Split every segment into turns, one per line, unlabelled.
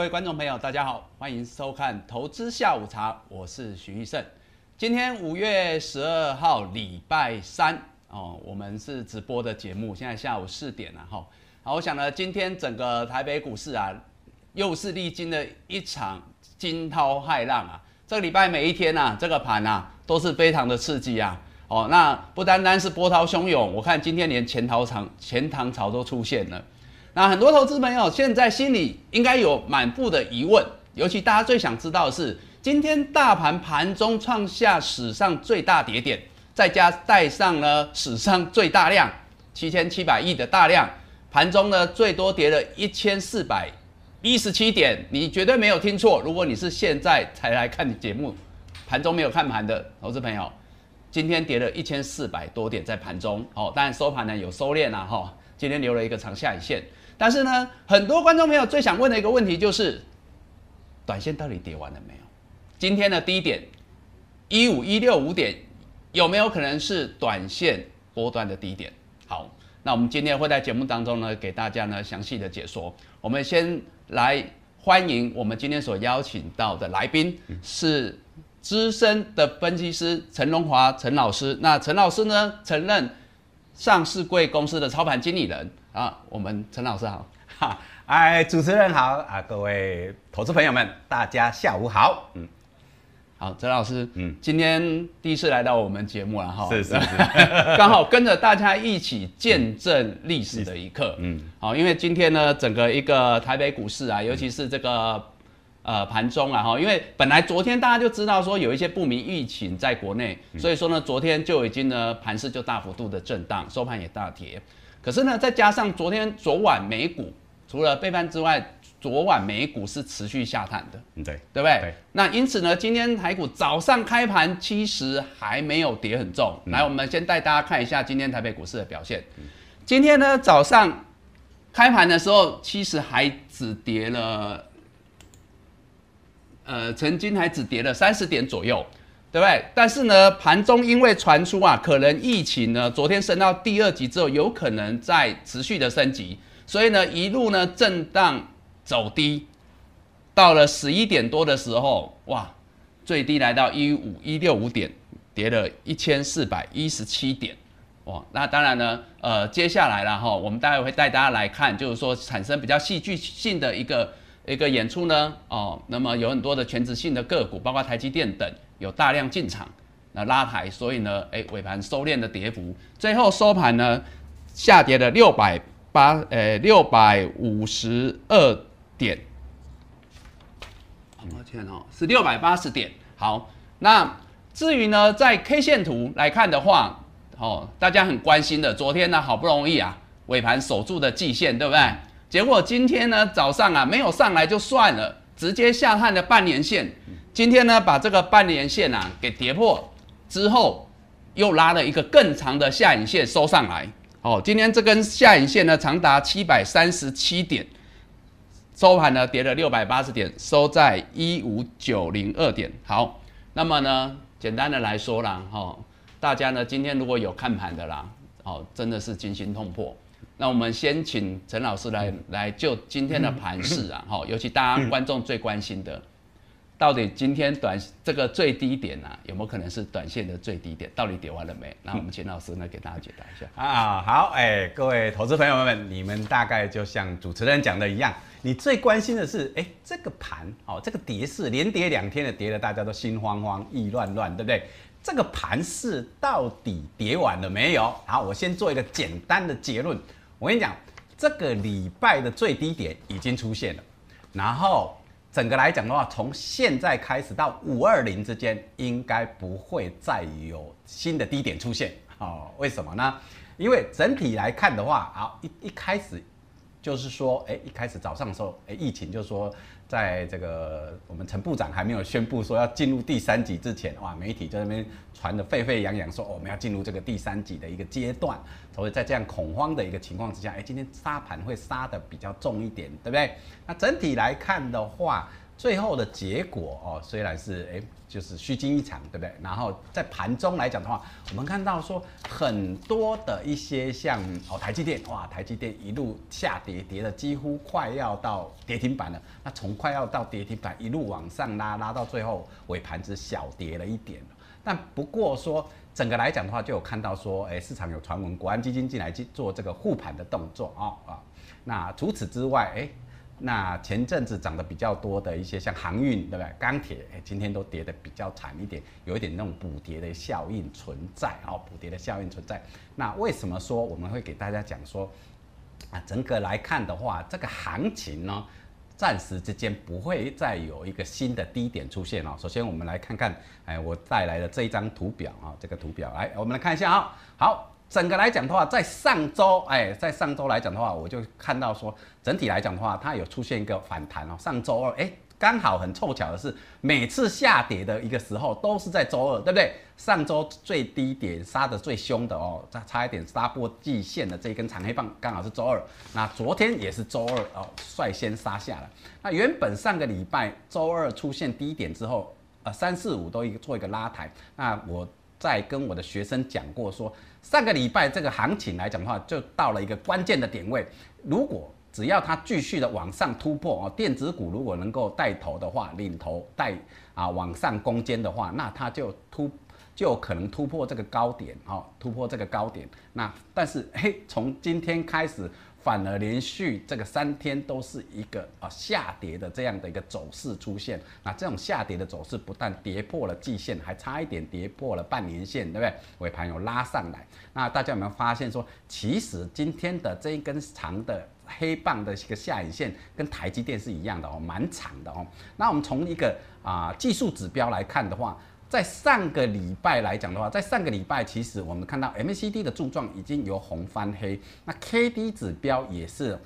各位观众朋友，大家好，欢迎收看《投资下午茶》，我是徐玉胜。今天五月十二号，礼拜三哦，我们是直播的节目，现在下午四点了哈。好，我想呢，今天整个台北股市啊，又是历经了一场惊涛骇浪啊。这个礼拜每一天呐，这个盘呐，都是非常的刺激啊。哦，那不单单是波涛汹涌，我看今天连前逃潮、前唐潮都出现了。那很多投资朋友现在心里应该有满腹的疑问，尤其大家最想知道的是，今天大盘盘中创下史上最大跌点，再加带上了史上最大量七千七百亿的大量，盘中呢最多跌了一千四百一十七点，你绝对没有听错。如果你是现在才来看节目，盘中没有看盘的投资朋友。今天跌了一千四百多点，在盘中哦，当然收盘呢有收敛啦哈。今天留了一个长下影线，但是呢，很多观众朋友最想问的一个问题就是，短线到底跌完了没有？今天的低点一五一六五点，有没有可能是短线波段的低点？好，那我们今天会在节目当中呢，给大家呢详细的解说。我们先来欢迎我们今天所邀请到的来宾是。资深的分析师陈荣华陈老师，那陈老师呢，曾任上市贵公司的操盘经理人啊。我们陈老师好，
哈，哎，主持人好啊，各位投资朋友们，大家下午好，嗯，
好，陈老师，嗯，今天第一次来到我们节目了哈，
是是是，
刚好跟着大家一起见证历史的一刻，嗯，好，因为今天呢，整个一个台北股市啊，尤其是这个。呃，盘中啊，哈，因为本来昨天大家就知道说有一些不明疫情在国内，所以说呢，昨天就已经呢盘势就大幅度的震荡，收盘也大跌。可是呢，再加上昨天昨晚美股除了背叛之外，昨晚美股是持续下探的，
对
对不对？那因此呢，今天台股早上开盘其实还没有跌很重。来，我们先带大家看一下今天台北股市的表现。今天呢早上开盘的时候，其实还只跌了。呃，曾经还只跌了三十点左右，对不对？但是呢，盘中因为传出啊，可能疫情呢，昨天升到第二级之后，有可能在持续的升级，所以呢，一路呢震荡走低，到了十一点多的时候，哇，最低来到一五一六五点，跌了一千四百一十七点，哇，那当然呢，呃，接下来了哈，我们待会会带大家来看，就是说产生比较戏剧性的一个。一个演出呢，哦，那么有很多的全职性的个股，包括台积电等，有大量进场，那拉抬，所以呢，哎，尾盘收敛的跌幅，最后收盘呢，下跌了六百八，呃，六百五十二点，抱歉哦，是六百八十点。好，那至于呢，在 K 线图来看的话，哦，大家很关心的，昨天呢，好不容易啊，尾盘守住的季线，对不对？结果今天呢早上啊没有上来就算了，直接下探的半年线。今天呢把这个半年线啊给跌破之后，又拉了一个更长的下影线收上来。哦，今天这根下影线呢长达七百三十七点，收盘呢跌了六百八十点，收在一五九零二点。好，那么呢简单的来说啦，哈，大家呢今天如果有看盘的啦，哦，真的是惊心痛魄。那我们先请陈老师来来就今天的盘势啊，哈，尤其大家观众最关心的，到底今天短这个最低点啊，有没有可能是短线的最低点？到底跌完了没？那我们钱老师呢给大家解答一下
啊。好，哎，各位投资朋友们，你们大概就像主持人讲的一样，你最关心的是，哎，这个盘哦，这个跌势连跌两天的跌的，大家都心慌慌、意乱乱，对不对？这个盘势到底跌完了没有？好，我先做一个简单的结论。我跟你讲，这个礼拜的最低点已经出现了，然后整个来讲的话，从现在开始到五二零之间，应该不会再有新的低点出现。哦，为什么呢？因为整体来看的话，啊，一一开始就是说，哎，一开始早上的时候，哎，疫情就说。在这个我们陈部长还没有宣布说要进入第三级之前，哇，媒体在那边传的沸沸扬扬，说我们要进入这个第三级的一个阶段。所以在这样恐慌的一个情况之下，哎，今天杀盘会杀的比较重一点，对不对？那整体来看的话，最后的结果哦，虽然是哎，就是虚惊一场，对不对？然后在盘中来讲的话，我们看到说很多的一些像哦台积电，哇，台积电一路下跌，跌的几乎快要到跌停板了。那从快要到跌停板一路往上拉，拉到最后尾盘只小跌了一点。但不过说整个来讲的话，就有看到说，哎，市场有传闻，国安基金进来去做这个护盘的动作啊啊。那除此之外，哎。那前阵子涨得比较多的一些，像航运，对不对？钢铁，哎，今天都跌得比较惨一点，有一点那种补跌的效应存在，哦，补跌的效应存在。那为什么说我们会给大家讲说，啊，整个来看的话，这个行情呢，暂时之间不会再有一个新的低点出现哦。首先，我们来看看，哎，我带来的这一张图表啊，这个图表，来，我们来看一下啊，好。整个来讲的话，在上周，哎，在上周来讲的话，我就看到说，整体来讲的话，它有出现一个反弹哦。上周二，哎，刚好很凑巧的是，每次下跌的一个时候都是在周二，对不对？上周最低点杀的最凶的哦，差差一点杀破季线的这一根长黑棒，刚好是周二。那昨天也是周二哦，率先杀下了。那原本上个礼拜周二出现低点之后，呃，三四五都一个做一个拉抬。那我在跟我的学生讲过说。上个礼拜这个行情来讲的话，就到了一个关键的点位。如果只要它继续的往上突破哦，电子股如果能够带头的话，领头带啊往上攻坚的话，那它就突就可能突破这个高点哦，突破这个高点。那但是嘿，从今天开始。反而连续这个三天都是一个啊下跌的这样的一个走势出现，那这种下跌的走势不但跌破了季线，还差一点跌破了半年线，对不对？尾盘有拉上来，那大家有没有发现说，其实今天的这一根长的黑棒的一个下影线跟台积电是一样的哦，蛮长的哦。那我们从一个啊技术指标来看的话。在上个礼拜来讲的话，在上个礼拜其实我们看到 MACD 的柱状已经由红翻黑，那 KD 指标也是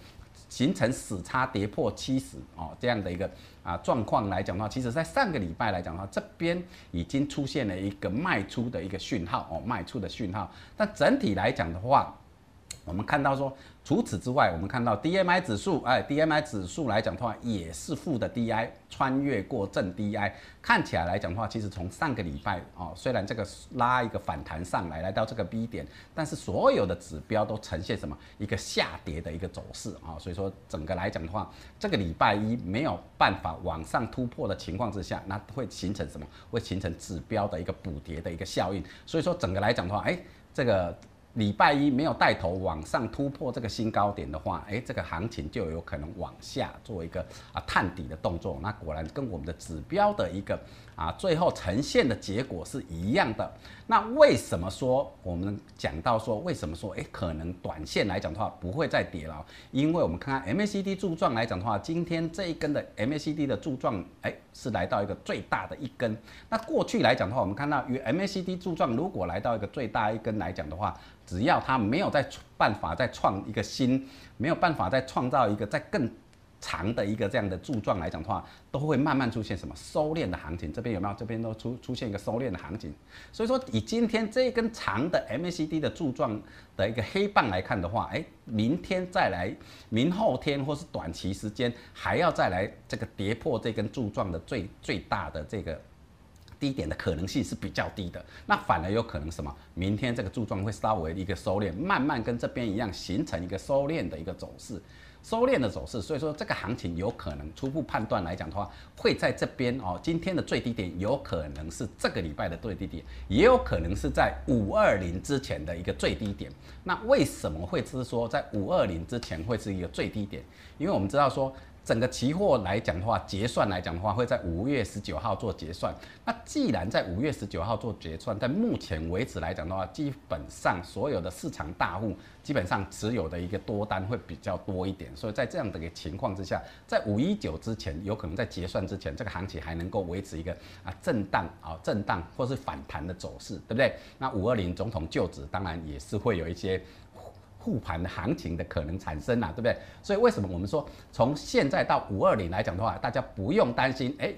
形成死叉跌破七十哦这样的一个啊状况来讲的话，其实在上个礼拜来讲的话，这边已经出现了一个卖出的一个讯号哦卖出的讯号，但整体来讲的话，我们看到说。除此之外，我们看到 D M I 指数，哎，D M I 指数来讲的话，也是负的 D I，穿越过正 D I，看起来来讲的话，其实从上个礼拜哦，虽然这个拉一个反弹上来，来到这个 B 点，但是所有的指标都呈现什么一个下跌的一个走势啊，所以说整个来讲的话，这个礼拜一没有办法往上突破的情况之下，那会形成什么？会形成指标的一个补跌的一个效应，所以说整个来讲的话，哎，这个。礼拜一没有带头往上突破这个新高点的话，哎，这个行情就有可能往下做一个啊探底的动作。那果然跟我们的指标的一个啊最后呈现的结果是一样的。那为什么说我们讲到说为什么说哎可能短线来讲的话不会再跌了？因为我们看看 MACD 柱状来讲的话，今天这一根的 MACD 的柱状哎是来到一个最大的一根。那过去来讲的话，我们看到与 MACD 柱状如果来到一个最大一根来讲的话，只要它没有再办法再创一个新，没有办法再创造一个再更长的一个这样的柱状来讲的话，都会慢慢出现什么收敛的行情。这边有没有？这边都出出现一个收敛的行情。所以说，以今天这一根长的 MACD 的柱状的一个黑棒来看的话，哎，明天再来，明后天或是短期时间还要再来这个跌破这根柱状的最最大的这个。低点的可能性是比较低的，那反而有可能什么？明天这个柱状会稍微一个收敛，慢慢跟这边一样形成一个收敛的一个走势，收敛的走势。所以说这个行情有可能初步判断来讲的话，会在这边哦。今天的最低点有可能是这个礼拜的最低点，也有可能是在五二零之前的一个最低点。那为什么会是说在五二零之前会是一个最低点？因为我们知道说。整个期货来讲的话，结算来讲的话，会在五月十九号做结算。那既然在五月十九号做结算，在目前为止来讲的话，基本上所有的市场大户基本上持有的一个多单会比较多一点。所以在这样的一个情况之下，在五一九之前，有可能在结算之前，这个行情还能够维持一个啊震荡啊震荡或是反弹的走势，对不对？那五二零总统就职，当然也是会有一些。护盘的行情的可能产生啊，对不对？所以为什么我们说从现在到五二零来讲的话，大家不用担心，哎，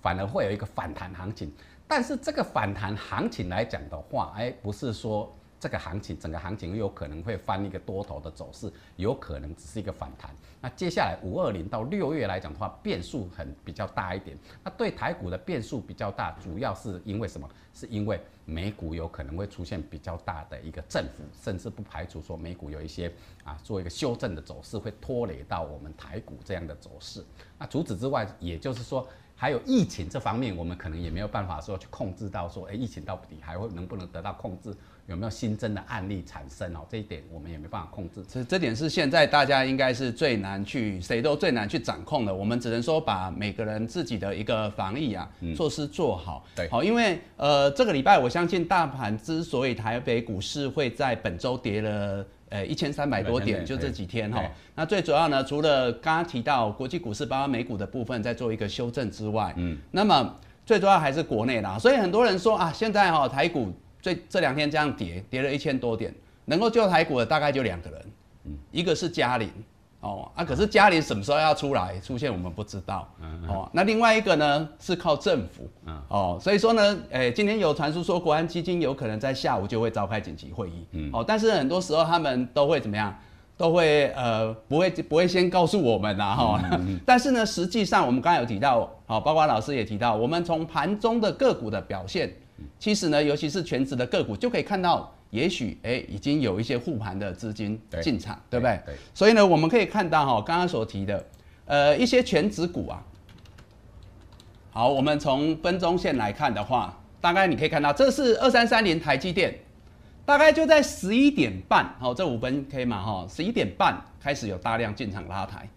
反而会有一个反弹行情。但是这个反弹行情来讲的话，哎，不是说这个行情整个行情有可能会翻一个多头的走势，有可能只是一个反弹。那接下来五二零到六月来讲的话，变数很比较大一点。那对台股的变数比较大，主要是因为什么？是因为美股有可能会出现比较大的一个振幅，甚至不排除说美股有一些啊做一个修正的走势，会拖累到我们台股这样的走势。那除此之外，也就是说。还有疫情这方面，我们可能也没有办法说去控制到说，哎，疫情到底还会能不能得到控制？有没有新增的案例产生哦？这一点我们也没办法控制。
这这点是现在大家应该是最难去，谁都最难去掌控的。我们只能说把每个人自己的一个防疫啊措施做好。
对，
好，因为呃这个礼拜我相信大盘之所以台北股市会在本周跌了。呃，一千三百多点，就这几天哈。那最主要呢，除了刚刚提到国际股市包括美股的部分在做一个修正之外，嗯，那么最主要还是国内啦。所以很多人说啊，现在哈台股最这两天这样跌，跌了一千多点，能够救台股的大概就两个人，嗯，一个是嘉玲。哦啊，可是嘉玲什么时候要出来出现，我们不知道。哦，那另外一个呢是靠政府。哦，所以说呢，诶，今天有传出说国安基金有可能在下午就会召开紧急会议。嗯。哦，但是很多时候他们都会怎么样？都会呃不会不会先告诉我们呐哈。但是呢，实际上我们刚才有提到，好，包括老师也提到，我们从盘中的个股的表现，其实呢，尤其是全职的个股，就可以看到。也许哎，已经有一些护盘的资金进场，对不对？对。所以呢，我们可以看到哈，刚刚所提的，呃，一些全职股啊。好，我们从分钟线来看的话，大概你可以看到，这是二三三零台积电，大概就在十一点半，好，这五分 K 嘛，哈，十一点半开始有大量进场拉抬，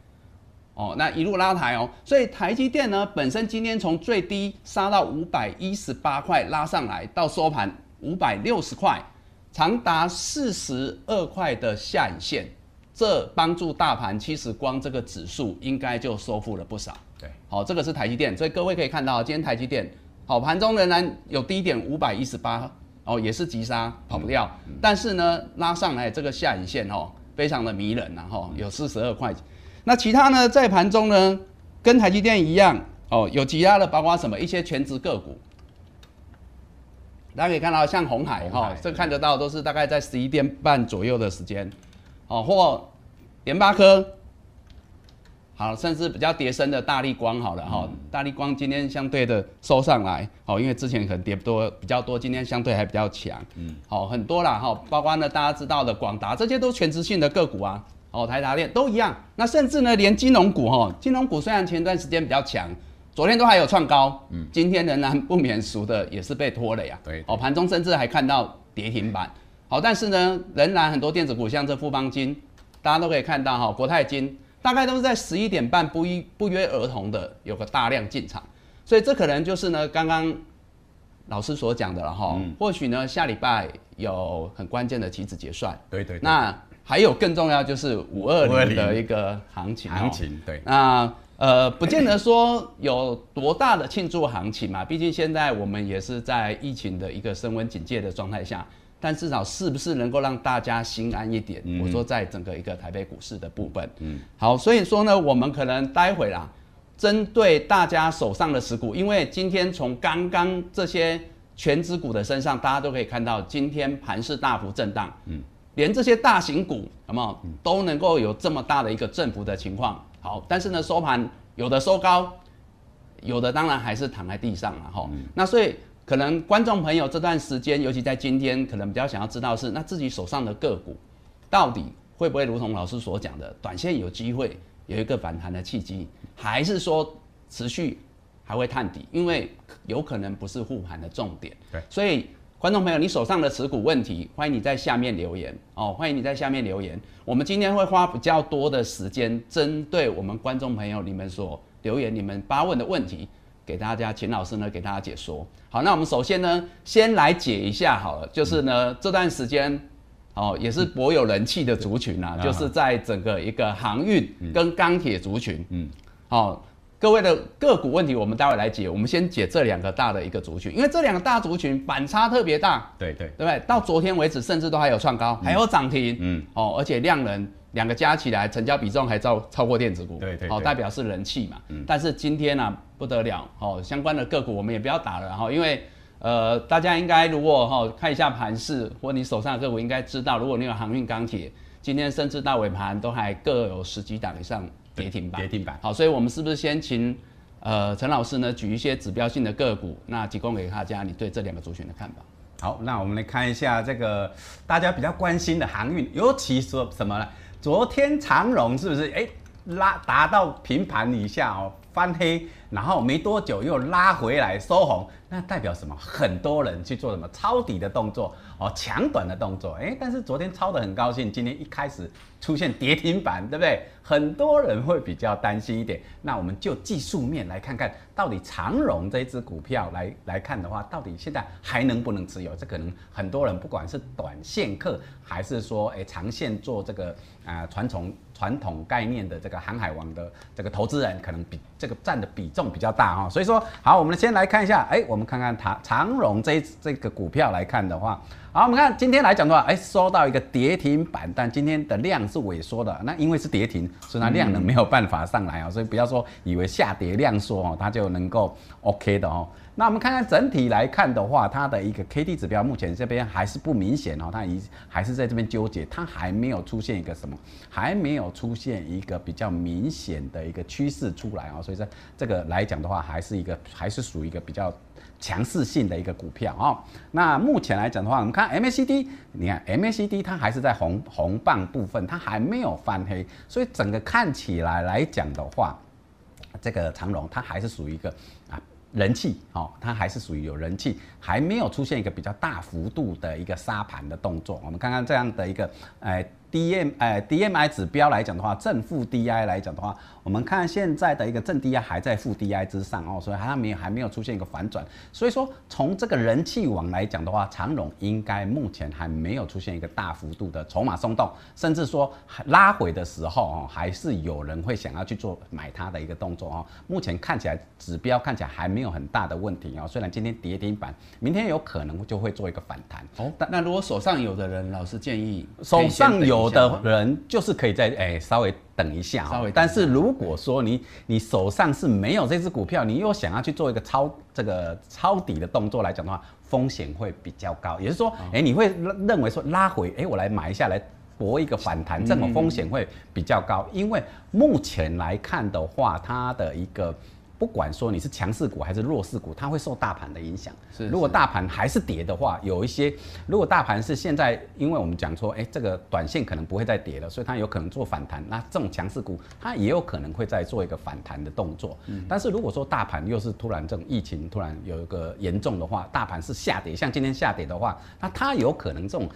哦，那一路拉抬哦，所以台积电呢，本身今天从最低杀到五百一十八块，拉上来到收盘五百六十块。长达四十二块的下影线，这帮助大盘其实光这个指数应该就收复了不少。
对，
好，这个是台积电，所以各位可以看到，今天台积电好盘中仍然有低点五百一十八，哦，也是急杀跑不掉，但是呢拉上来这个下影线哦，非常的迷人呐，哈，有四十二块。那其他呢在盘中呢跟台积电一样哦，有其他的包括什么一些全职个股。大家可以看到，像红海哈，这看得到都是大概在十一点半左右的时间，哦，或联发科，好，甚至比较跌升的大力光，好了哈，大力光今天相对的收上来，哦，因为之前可能跌多比较多，今天相对还比较强，嗯，好，很多啦哈，包括呢大家知道的广达，这些都全职性的个股啊，哦，台达电都一样，那甚至呢连金融股哈，金融股虽然前段时间比较强。昨天都还有创高，嗯，今天仍然不免俗的也是被拖累啊。
对，
哦，盘中甚至还看到跌停板。好，但是呢，仍然很多电子股，像这富邦金，大家都可以看到哈，国泰金大概都是在十一点半不一不约而同的有个大量进场，所以这可能就是呢刚刚老师所讲的了哈。或许呢下礼拜有很关键的期指结算。
对对。
那还有更重要就是五二零的一个行情。
行情对。
那。呃，不见得说有多大的庆祝行情嘛，毕竟现在我们也是在疫情的一个升温警戒的状态下，但至少是不是能够让大家心安一点？我说在整个一个台北股市的部分，嗯，好，所以说呢，我们可能待会啦，针对大家手上的持股，因为今天从刚刚这些全指股的身上，大家都可以看到，今天盘势大幅震荡，嗯，连这些大型股，有没有，都能够有这么大的一个振幅的情况。好，但是呢，收盘有的收高，有的当然还是躺在地上了哈。那所以可能观众朋友这段时间，尤其在今天，可能比较想要知道是，那自己手上的个股到底会不会如同老师所讲的，短线有机会有一个反弹的契机，还是说持续还会探底？因为有可能不是护盘的重点。
对，
所以。观众朋友，你手上的持股问题，欢迎你在下面留言哦。欢迎你在下面留言，我们今天会花比较多的时间，针对我们观众朋友你们所留言、你们发问的问题，给大家秦老师呢给大家解说。好，那我们首先呢，先来解一下好了，就是呢这段时间哦也是颇有人气的族群啊，就是在整个一个航运跟钢铁族群，嗯，好。各位的个股问题，我们待会来解。我们先解这两个大的一个族群，因为这两个大族群反差特别大。
对对，
对不对？到昨天为止，甚至都还有创高，还有涨停。嗯，哦，而且量能两个加起来，成交比重还超超过电子股。
对对，
哦，代表是人气嘛。嗯。但是今天呢，不得了，哦，相关的个股我们也不要打了，哈，因为呃，大家应该如果哈看一下盘势，或你手上的个股应该知道，如果你有航运、钢铁，今天甚至到尾盘都还各有十几档以上跌停板。
跌停板。
好，所以我们是不是先请呃陈老师呢举一些指标性的个股，那提供给大家你对这两个族群的看法？
好，那我们来看一下这个大家比较关心的航运，尤其说什么呢？昨天长荣是不是哎拉达到平盘以下哦，翻黑，然后没多久又拉回来收红，那代表什么？很多人去做什么抄底的动作哦，抢短的动作，哎，但是昨天抄的很高兴，今天一开始出现跌停板，对不对？很多人会比较担心一点。那我们就技术面来看看，到底长荣这只股票来来看的话，到底现在还能不能持有？这可能很多人不管是短线客，还是说哎长线做这个啊传统传统概念的这个航海王的这个投资人，可能比这个占的比重比较大哈。所以说，好，我们先来看一下，哎，我们看看长长荣这这个股票来看的话。好，我们看今天来讲的话，哎，收到一个跌停板，但今天的量是萎缩的。那因为是跌停，所以它量能没有办法上来啊，所以不要说以为下跌量缩哦，它就能够 OK 的哦。那我们看看整体来看的话，它的一个 K D 指标目前这边还是不明显哦，它已还是在这边纠结，它还没有出现一个什么，还没有出现一个比较明显的一个趋势出来啊，所以说这个来讲的话，还是一个还是属于一个比较。强势性的一个股票啊，那目前来讲的话，我们看 MACD，你看 MACD 它还是在红红棒部分，它还没有翻黑，所以整个看起来来讲的话，这个长龙它还是属于一个人气哦，它还是属于有人气，还没有出现一个比较大幅度的一个杀盘的动作。我们看看这样的一个呃。D M 哎，D M I 指标来讲的话，正负 D I 来讲的话，我们看现在的一个正 D I 还在负 D I 之上哦，所以它没有还没有出现一个反转，所以说从这个人气网来讲的话，长荣应该目前还没有出现一个大幅度的筹码松动，甚至说拉回的时候哦，还是有人会想要去做买它的一个动作哦。目前看起来指标看起来还没有很大的问题哦，虽然今天跌停板，明天有可能就会做一个反弹
哦。但那如果手上有的人，老师建议
手上有。有的人就是可以在哎稍微等一下，稍微。但是如果说你你手上是没有这只股票，你又想要去做一个抄这个抄底的动作来讲的话，风险会比较高。也就是说，哎，你会认为说拉回，哎，我来买一下来搏一个反弹，这种风险会比较高。因为目前来看的话，它的一个。不管说你是强势股还是弱势股，它会受大盘的影响。是，如果大盘还是跌的话，有一些，如果大盘是现在，因为我们讲说，哎，这个短线可能不会再跌了，所以它有可能做反弹。那这种强势股，它也有可能会再做一个反弹的动作。嗯。但是如果说大盘又是突然这种疫情突然有一个严重的话，大盘是下跌，像今天下跌的话，那它有可能这种。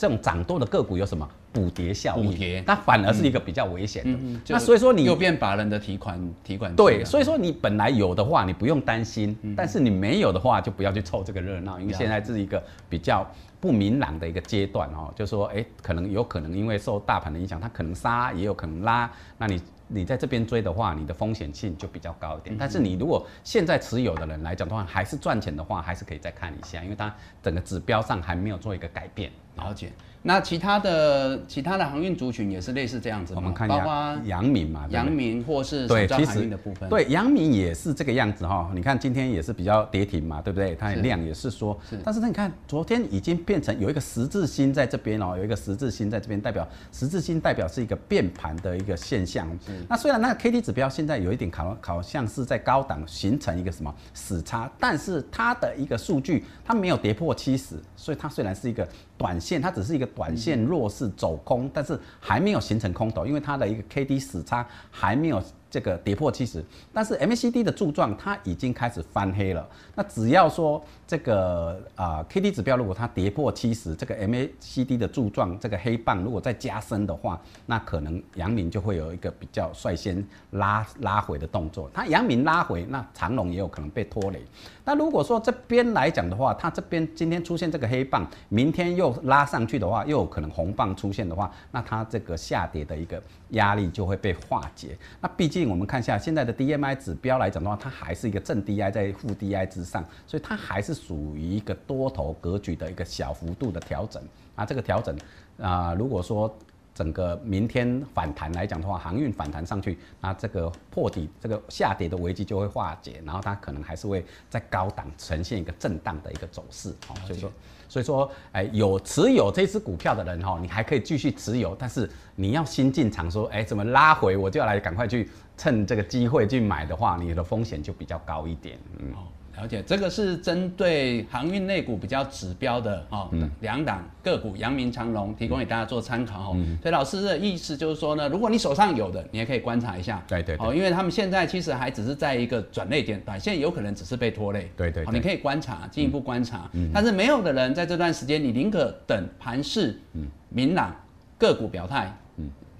这种涨多的个股有什么补跌效应？补跌，它反而是一个比较危险的。那所以说你
又变把人的提款提款
对，所以说你本来有的话，你不用担心；但是你没有的话，就不要去凑这个热闹，因为现在是一个比较不明朗的一个阶段哦。就说哎，可能有可能因为受大盘的影响，它可能杀，也有可能拉。那你你在这边追的话，你的风险性就比较高一点。但是你如果现在持有的人来讲的话，还是赚钱的话，还是可以再看一下，因为它整个指标上还没有做一个改变。
了解，那其他的其他的航运族群也是类似这样子，
我们看一下，阳明嘛，
阳明或是
对，其
实的部分，
对，阳明也是这个样子哈。你看今天也是比较跌停嘛，对不对？它量也是说，但是你看昨天已经变成有一个十字星在这边哦，有一个十字星在这边，代表十字星代表是一个变盘的一个现象。那虽然那个 K D 指标现在有一点考考像是在高档形成一个什么死叉，但是它的一个数据它没有跌破七十，所以它虽然是一个。短线它只是一个短线弱势走空，但是还没有形成空头，因为它的一个 K D 死叉还没有。这个跌破七十，但是 MACD 的柱状它已经开始翻黑了。那只要说这个啊 K D 指标如果它跌破七十，这个 MACD 的柱状这个黑棒如果再加深的话，那可能阳明就会有一个比较率先拉拉回的动作。它阳明拉回，那长龙也有可能被拖累。那如果说这边来讲的话，它这边今天出现这个黑棒，明天又拉上去的话，又有可能红棒出现的话，那它这个下跌的一个压力就会被化解。那毕竟。我们看一下现在的 DMI 指标来讲的话，它还是一个正 DI 在负 DI 之上，所以它还是属于一个多头格局的一个小幅度的调整啊。这个调整啊，如果说整个明天反弹来讲的话，航运反弹上去，那这个破底这个下跌的危机就会化解，然后它可能还是。会在高档呈现一个震荡的一个走势，好，所以说。所以说，哎，有持有这只股票的人哈，你还可以继续持有，但是。你要新进场，说，哎，怎么拉回，我就要来赶快去趁这个机会去买的话，你的风险就比较高一点，嗯。
了解，这个是针对航运类股比较指标的哈，两档个股，阳明长龙，提供给大家做参考哈。所以老师的意思就是说呢，如果你手上有的，你也可以观察一下。
对对。哦，
因为他们现在其实还只是在一个转类点，短线有可能只是被拖累。
对对。
你可以观察，进一步观察。嗯。但是没有的人在这段时间，你宁可等盘势明朗，个股表态。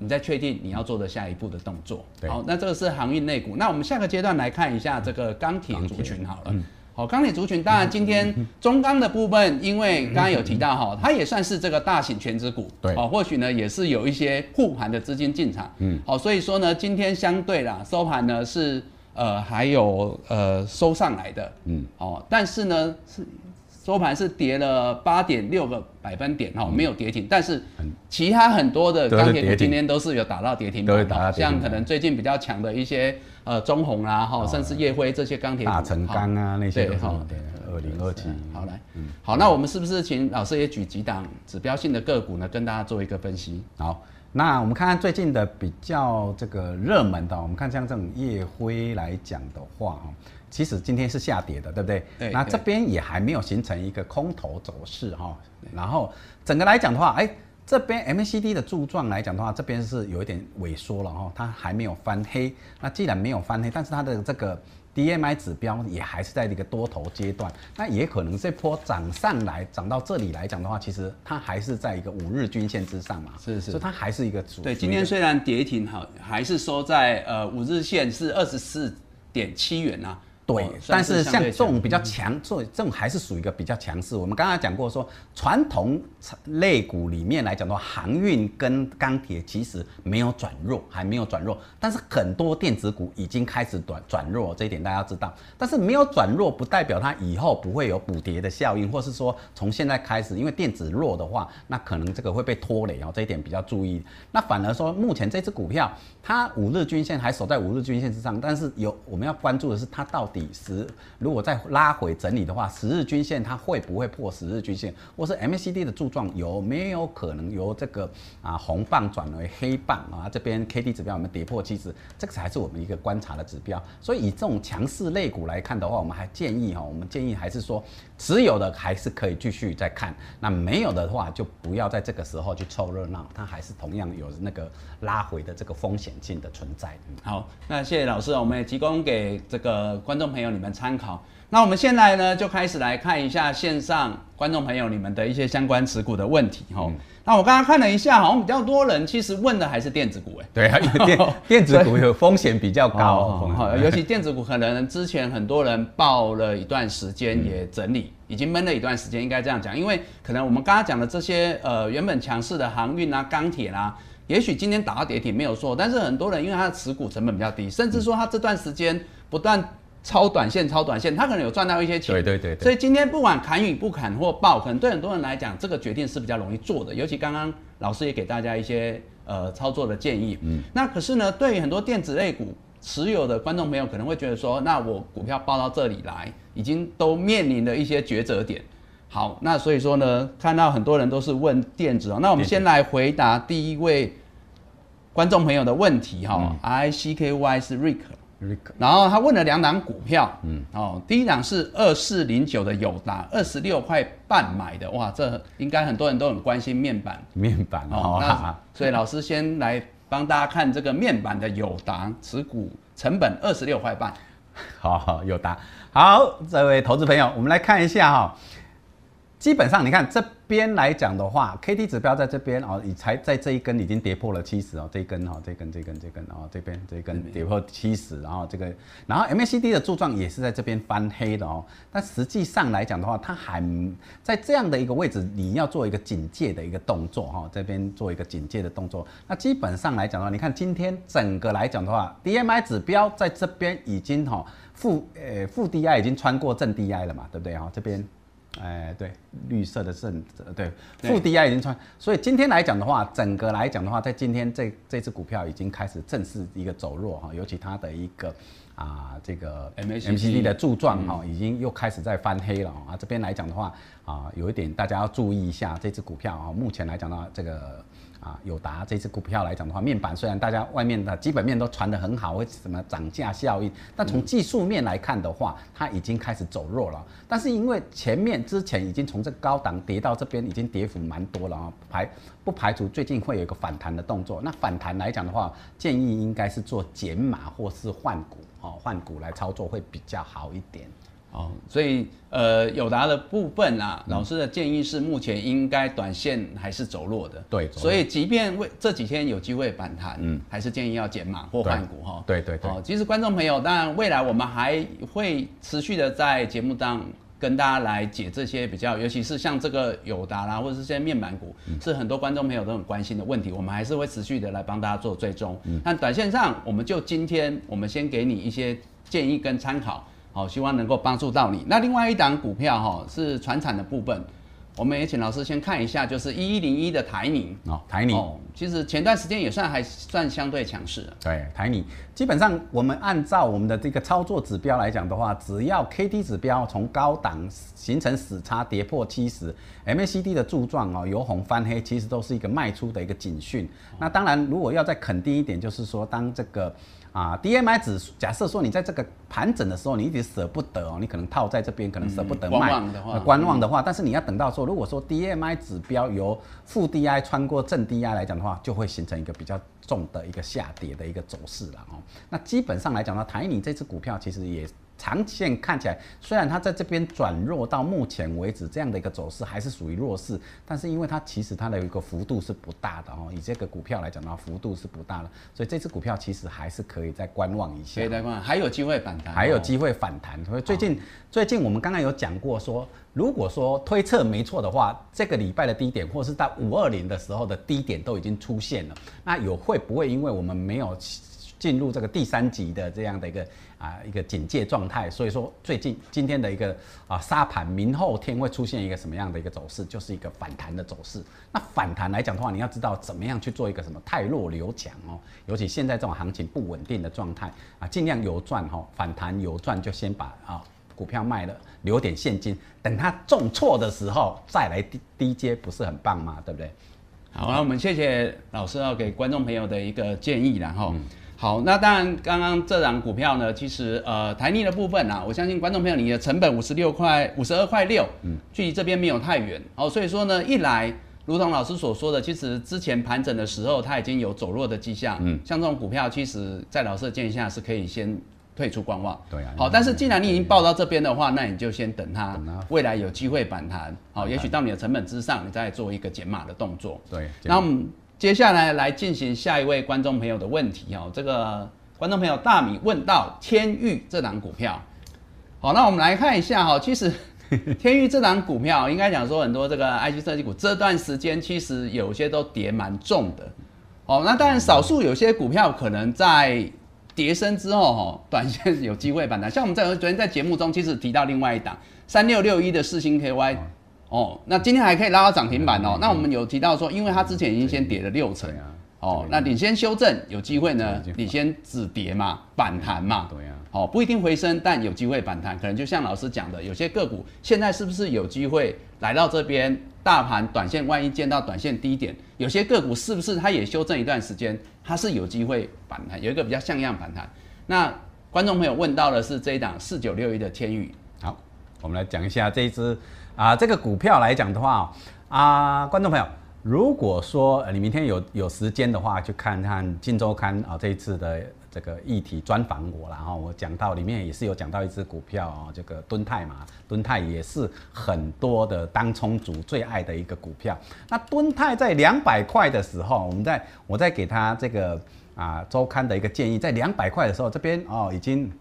你再确定你要做的下一步的动作。好，那这个是航运类股。那我们下个阶段来看一下这个钢铁族群好了。好，钢铁族群当然今天中钢的部分，因为刚刚有提到哈，它也算是这个大型全资股。
对。
哦，或许呢也是有一些护盘的资金进场。嗯。好，所以说呢，今天相对啦收盘呢是呃还有呃收上来的。嗯。哦，但是呢是。收盘是跌了八点六个百分点哈，没有跌停，但是其他很多的钢铁股今天都是有打到跌停板，像可能最近比较强的一些呃中红啦哈，甚至叶辉这些钢铁
大成钢啊那些哈，二零二七，
好来，好，那我们是不是请老师也举几档指标性的个股呢，跟大家做一个分析？
好，那我们看看最近的比较这个热门的，我们看像这种夜辉来讲的话哈。其实今天是下跌的，对不对？
对。
那这边也还没有形成一个空头走势哈。然后整个来讲的话，哎，这边 MACD 的柱状来讲的话，这边是有一点萎缩了哈，它还没有翻黑。那既然没有翻黑，但是它的这个 DMI 指标也还是在一个多头阶段，那也可能这波涨上来，涨到这里来讲的话，其实它还是在一个五日均线之上嘛。
是是。
所以它还是一个
主。对，今天虽然跌停好，还是收在呃五日线是二十四点七元啊。
对，但是像这种比较强，这这种还是属于一个比较强势。我们刚刚讲过说，传统类股里面来讲的话，航运跟钢铁其实没有转弱，还没有转弱。但是很多电子股已经开始转转弱，这一点大家要知道。但是没有转弱，不代表它以后不会有补跌的效应，或是说从现在开始，因为电子弱的话，那可能这个会被拖累哦，这一点比较注意。那反而说，目前这只股票，它五日均线还守在五日均线之上，但是有我们要关注的是它到底。十如果再拉回整理的话，十日均线它会不会破十日均线，或是 MACD 的柱状有没有可能由这个啊红棒转为黑棒啊？这边 K D 指标有没有跌破七十？这个才是我们一个观察的指标。所以以这种强势类股来看的话，我们还建议哈，我们建议还是说持有的还是可以继续再看，那没有的话就不要在这个时候去凑热闹，它还是同样有那个拉回的这个风险性的存在。
好，那谢谢老师，我们也提供给这个观众朋友。你们参考。那我们现在呢，就开始来看一下线上观众朋友你们的一些相关持股的问题哈。那我刚刚看了一下，好像比较多人其实问的还是电子股哎。
对啊，电 电子股有风险比较高，
尤其电子股可能之前很多人报了一段时间也整理，已经闷了一段时间，应该这样讲。因为可能我们刚刚讲的这些呃原本强势的航运啊、钢铁啦，也许今天打到跌停没有错，但是很多人因为他的持股成本比较低，甚至说他这段时间不断。超短线，超短线，他可能有赚到一些钱。
对对对。
所以今天不管砍与不砍或爆，可能对很多人来讲，这个决定是比较容易做的。尤其刚刚老师也给大家一些呃操作的建议。嗯。那可是呢，对于很多电子类股持有的观众朋友，可能会觉得说，那我股票报到这里来，已经都面临了一些抉择点。好，那所以说呢，看到很多人都是问电子哦。那我们先来回答第一位观众朋友的问题哈。I C K Y 是 Rick。然后他问了两档股票，嗯，哦，第一档是二四零九的友达，二十六块半买的，哇，这应该很多人都很关心面板，
面板哦，
那所以老师先来帮大家看这个面板的友达持股成本二十六块半，
好好友达，好，这位投资朋友，我们来看一下哈。基本上，你看这边来讲的话，K D 指标在这边哦，你才在这一根已经跌破了七十哦，这一根哈，这根这根这根哦，这边这一根跌破七十，然后这个，然后 M A C D 的柱状也是在这边翻黑的哦，但实际上来讲的话，它还在这样的一个位置，你要做一个警戒的一个动作哈，这边做一个警戒的动作。那基本上来讲的话，你看今天整个来讲的话，D M I 指标在这边已经哈负呃负 D I 已经穿过正 D I 了嘛，对不对哈？这边。哎，对，绿色的正，对，负低压已经穿，所以今天来讲的话，整个来讲的话，在今天这这只股票已经开始正式一个走弱哈，尤其它的一个啊这个
MACD
的柱状哈，已经又开始在翻黑了啊。这边来讲的话啊，有一点大家要注意一下这只股票啊，目前来讲的话，这个。啊，友达这只股票来讲的话，面板虽然大家外面的基本面都传得很好，会什么涨价效应，但从技术面来看的话，它已经开始走弱了。但是因为前面之前已经从这高档跌到这边，已经跌幅蛮多了啊，排不排除最近会有一个反弹的动作。那反弹来讲的话，建议应该是做减码或是换股哦，换股来操作会比较好一点。
哦，所以呃，友达的部分啊，老师的建议是目前应该短线还是走弱的。
对，
所以即便为这几天有机会反弹，嗯，还是建议要减码或换股哈。
对对对。哦，
其实观众朋友，当然未来我们还会持续的在节目当跟大家来解这些比较，尤其是像这个友达啦，或者是这些面板股，是很多观众朋友都很关心的问题，我们还是会持续的来帮大家做追踪。但短线上，我们就今天我们先给你一些建议跟参考。好，希望能够帮助到你。那另外一档股票哈是船产的部分，我们也请老师先看一下，就是一一零一的台泥
哦，台泥
哦，其实前段时间也算还算相对强势。
对，台泥基本上我们按照我们的这个操作指标来讲的话，只要 K D 指标从高档形成死叉跌破七十，M A C D 的柱状哦由红翻黑，其实都是一个卖出的一个警讯。那当然，如果要再肯定一点，就是说当这个。啊，D M I 指数，假设说你在这个盘整的时候，你一直舍不得哦，你可能套在这边，可能舍不得卖，观望的话，但是你要等到说，如果说 D M I 指标由负 D I 穿过正 D I 来讲的话，就会形成一个比较重的一个下跌的一个走势了哦。那基本上来讲呢，台泥这只股票其实也。长线看起来，虽然它在这边转弱到目前为止这样的一个走势还是属于弱势，但是因为它其实它的一个幅度是不大的哦，以这个股票来讲的话，幅度是不大的，所以这只股票其实还是可以再观望一下。
可以再观望，还有机会反弹，
还有机会反弹。所以最近最近我们刚刚有讲过说，如果说推测没错的话，这个礼拜的低点或是在五二零的时候的低点都已经出现了，那有会不会因为我们没有？进入这个第三级的这样的一个啊一个警戒状态，所以说最近今天的一个啊沙盘，明后天会出现一个什么样的一个走势，就是一个反弹的走势。那反弹来讲的话，你要知道怎么样去做一个什么太弱留强哦，尤其现在这种行情不稳定的状态啊，尽量有赚哈，反弹有赚就先把啊股票卖了，留点现金，等它重挫的时候再来低低接，不是很棒吗？对不对？
好，那我们谢谢老师要给观众朋友的一个建议，然后。好，那当然，刚刚这档股票呢，其实呃，台逆的部分啊，我相信观众朋友，你的成本五十六块、五十二块六，嗯，距离这边没有太远，哦，所以说呢，一来，如同老师所说的，其实之前盘整的时候，它已经有走弱的迹象，嗯，像这种股票，其实在老师的建议下是可以先退出观望，
对啊，
好，但是既然你已经报到这边的话，那你就先等它，未来有机会反弹，好，也许到你的成本之上，你再做一个减码的动作，
对，
那我们。接下来来进行下一位观众朋友的问题哦，这个观众朋友大米问到天域这档股票，好，那我们来看一下哈，其实 天域这档股票应该讲说很多这个 IC 设计股这段时间其实有些都跌蛮重的，哦，那当然少数有些股票可能在跌升之后哈，短线有机会反弹，像我们在昨天在节目中其实提到另外一档三六六一的四星 KY。哦，那今天还可以拉到涨停板哦。那我们有提到说，因为它之前已经先跌了六成，哦，那领先修正有机会呢，领先止跌嘛，反弹嘛，
对呀，
哦，不一定回升，但有机会反弹，可能就像老师讲的，有些个股现在是不是有机会来到这边？大盘短线万一见到短线低点，有些个股是不是它也修正一段时间，它是有机会反弹，有一个比较像样反弹。那观众朋友问到的是这一档四九六一的天宇，
好，我们来讲一下这一支。啊，这个股票来讲的话，啊，观众朋友，如果说你明天有有时间的话，去看看《金周刊》啊，这一次的这个议题专访我，然后我讲到里面也是有讲到一只股票啊，这个敦泰嘛，敦泰也是很多的当冲组最爱的一个股票。那敦泰在两百块的时候，我们在我在给他这个啊周刊的一个建议，在两百块的时候，这边哦已经。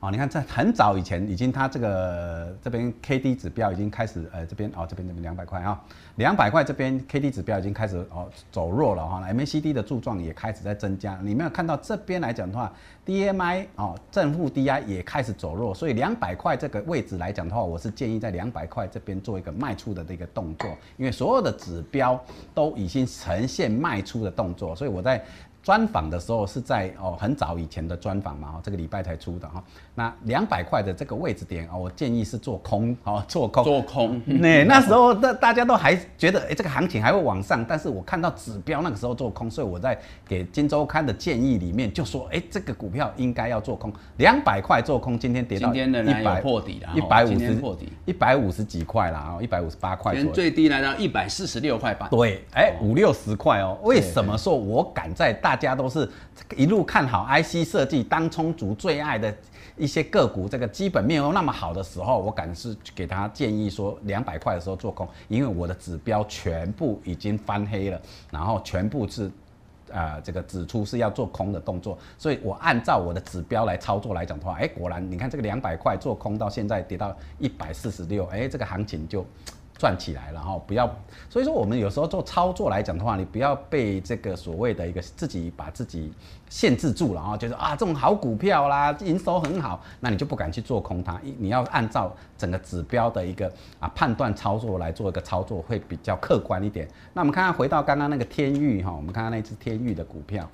哦，你看在很早以前已经它这个这边 K D 指标已经开始呃这边哦这边这边两百块啊，两百块这边 K D 指标已经开始哦走弱了哈，M A C D 的柱状也开始在增加。你没有看到这边来讲的话，D M I 哦正负 D I 也开始走弱，所以两百块这个位置来讲的话，我是建议在两百块这边做一个卖出的这个动作，因为所有的指标都已经呈现卖出的动作，所以我在。专访的时候是在哦很早以前的专访嘛，这个礼拜才出的哈。那两百块的这个位置点啊，我建议是做空哦，做空。
做空。
那 那时候大大家都还觉得哎这个行情还会往上，但是我看到指标那个时候做空，所以我在给金周刊的建议里面就说哎这个股票应该要做空，两百块做空，今天跌到
一百破底了，
一百五十破底，一百五十几块啦，啊一百五十八块，
今最低来到一百四十六块八。
对，哎五六十块哦，为什么说我敢在大大家都是一路看好 IC 设计当充足最爱的一一些个股，这个基本面又那么好的时候，我敢是给他建议说两百块的时候做空，因为我的指标全部已经翻黑了，然后全部是呃这个指出是要做空的动作，所以我按照我的指标来操作来讲的话，哎，果然你看这个两百块做空到现在跌到一百四十六，哎，这个行情就。赚起来了哈，不要，所以说我们有时候做操作来讲的话，你不要被这个所谓的一个自己把自己限制住了啊，就是啊这种好股票啦，营收很好，那你就不敢去做空它，你要按照整个指标的一个啊判断操作来做一个操作会比较客观一点。那我们看看回到刚刚那个天域哈，我们看看那只天域的股票。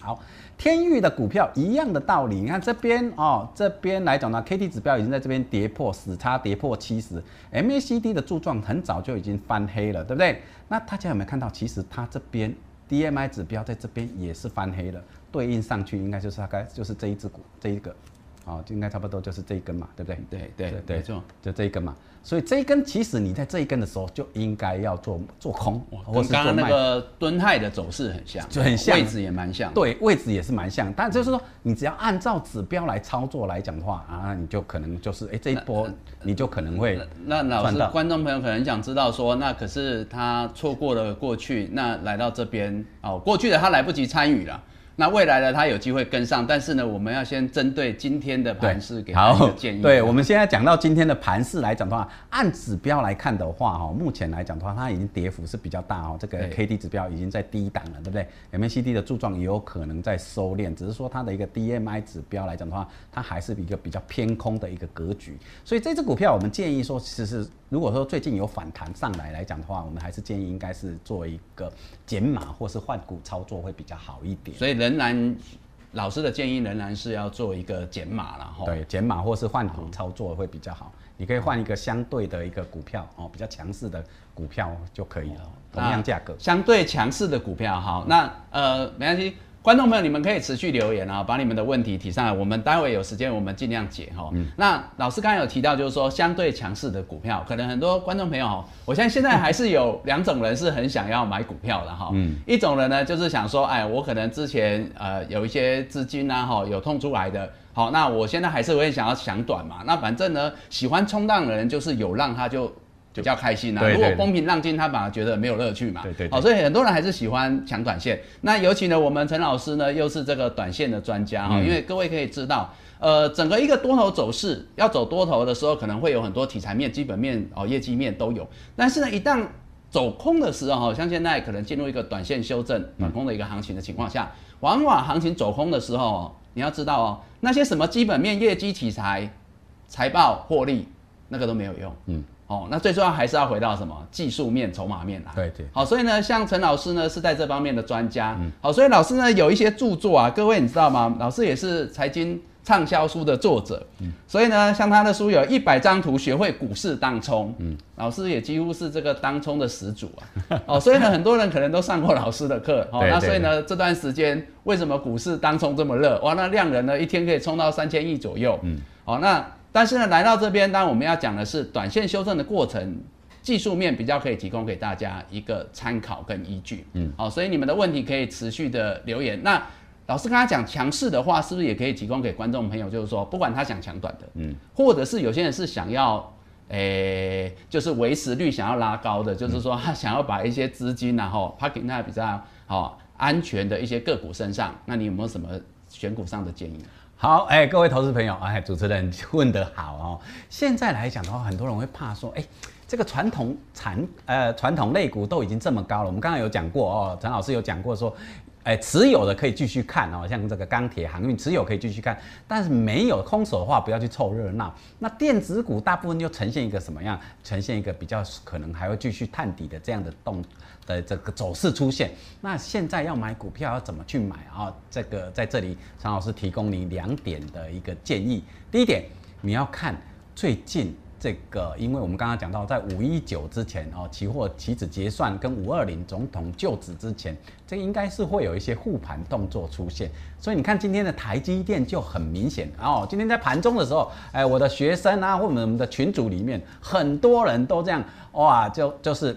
好，天域的股票一样的道理。你看这边哦，这边来讲呢，K D 指标已经在这边跌破死叉，跌破七十，M A C D 的柱状很早就已经翻黑了，对不对？那大家有没有看到？其实它这边 D M I 指标在这边也是翻黑了，对应上去应该就是大概就是这一只股，这一个。哦，应该差不多就是这一根嘛，对不对？
对对对，没错，
就这一根嘛。所以这一根其实你在这一根的时候就应该要做做空，
跟刚刚那个敦泰的走势很像，
就很像，
位置也蛮像。
对，位置也是蛮像。但就是说，你只要按照指标来操作来讲的话啊，你就可能就是哎这一波你就可能会
那老师观众朋友可能想知道说，那可是他错过了过去，那来到这边哦，过去的他来不及参与了。那未来呢，它有机会跟上，但是呢，我们要先针对今天的盘势给他一个建议。
对，我们现在讲到今天的盘势来讲的话，按指标来看的话，哈，目前来讲的话，它已经跌幅是比较大哦。这个 K D 指标已经在低档了，对不对？M A C D 的柱状也有可能在收敛，只是说它的一个 D M I 指标来讲的话，它还是一个比较偏空的一个格局。所以这只股票，我们建议说，其实如果说最近有反弹上来来讲的话，我们还是建议应该是做一个减码或是换股操作会比较好一点。
所以仍然，老师的建议仍然是要做一个减码了哈。
对，减码或是换股操作会比较好。你可以换一个相对的一个股票哦，比较强势的股票就可以了，同样价格。
相对强势的股票哈，那呃没关系。观众朋友，你们可以持续留言啊，把你们的问题提上来，我们待会有时间，我们尽量解哈。那老师刚才有提到，就是说相对强势的股票，可能很多观众朋友哈，我相信现在还是有两种人是很想要买股票的哈。嗯，一种人呢，就是想说，哎，我可能之前呃有一些资金啊哈，有痛出来的，好，那我现在还是会想要想短嘛。那反正呢，喜欢冲浪的人就是有浪他就。比较开心啊！如果风平浪静，他反而觉得没有乐趣嘛。
对对。
好，所以很多人还是喜欢抢短线。那尤其呢，我们陈老师呢，又是这个短线的专家哈。因为各位可以知道，呃，整个一个多头走势要走多头的时候，可能会有很多题材面、基本面哦、业绩面都有。但是呢，一旦走空的时候，像现在可能进入一个短线修正、短空的一个行情的情况下，往往行情走空的时候，你要知道哦，那些什么基本面、业绩题材、财报获利，那个都没有用。嗯。哦，那最重要还是要回到什么技术面、筹码面啦。
对对。
好，所以呢，像陈老师呢是在这方面的专家。嗯。好，所以老师呢有一些著作啊，各位你知道吗？老师也是财经畅销书的作者。嗯。所以呢，像他的书有一百张图，学会股市当冲。嗯。老师也几乎是这个当冲的始祖啊。哦，所以呢，很多人可能都上过老师的课。哦。那所以呢，这段时间为什么股市当冲这么热？哇，那量人呢一天可以冲到三千亿左右。嗯。好，那。但是呢，来到这边，当然我们要讲的是短线修正的过程，技术面比较可以提供给大家一个参考跟依据。嗯，好，所以你们的问题可以持续的留言。那老师刚才讲强势的话，是不是也可以提供给观众朋友？就是说，不管他想强短的，嗯，或者是有些人是想要，诶，就是维持率想要拉高的，就是说他想要把一些资金然后他给那比较好安全的一些个股身上，那你有没有什么选股上的建议？
好，哎，各位投资朋友，哎，主持人问得好哦。现在来讲的话，很多人会怕说，哎，这个传统产呃传统类股都已经这么高了，我们刚刚有讲过哦，陈老师有讲过说。哎，持有的可以继续看哦，像这个钢铁、航运持有可以继续看，但是没有空手的话，不要去凑热闹。那电子股大部分就呈现一个什么样？呈现一个比较可能还会继续探底的这样的动的这个走势出现。那现在要买股票要怎么去买啊？这个在这里，常老师提供你两点的一个建议。第一点，你要看最近。这个，因为我们刚刚讲到，在五一九之前哦，期货期指结算跟五二零总统就职之前，这应该是会有一些护盘动作出现。所以你看今天的台积电就很明显哦。今天在盘中的时候，哎，我的学生啊，或者我们的群组里面，很多人都这样哇，就就是，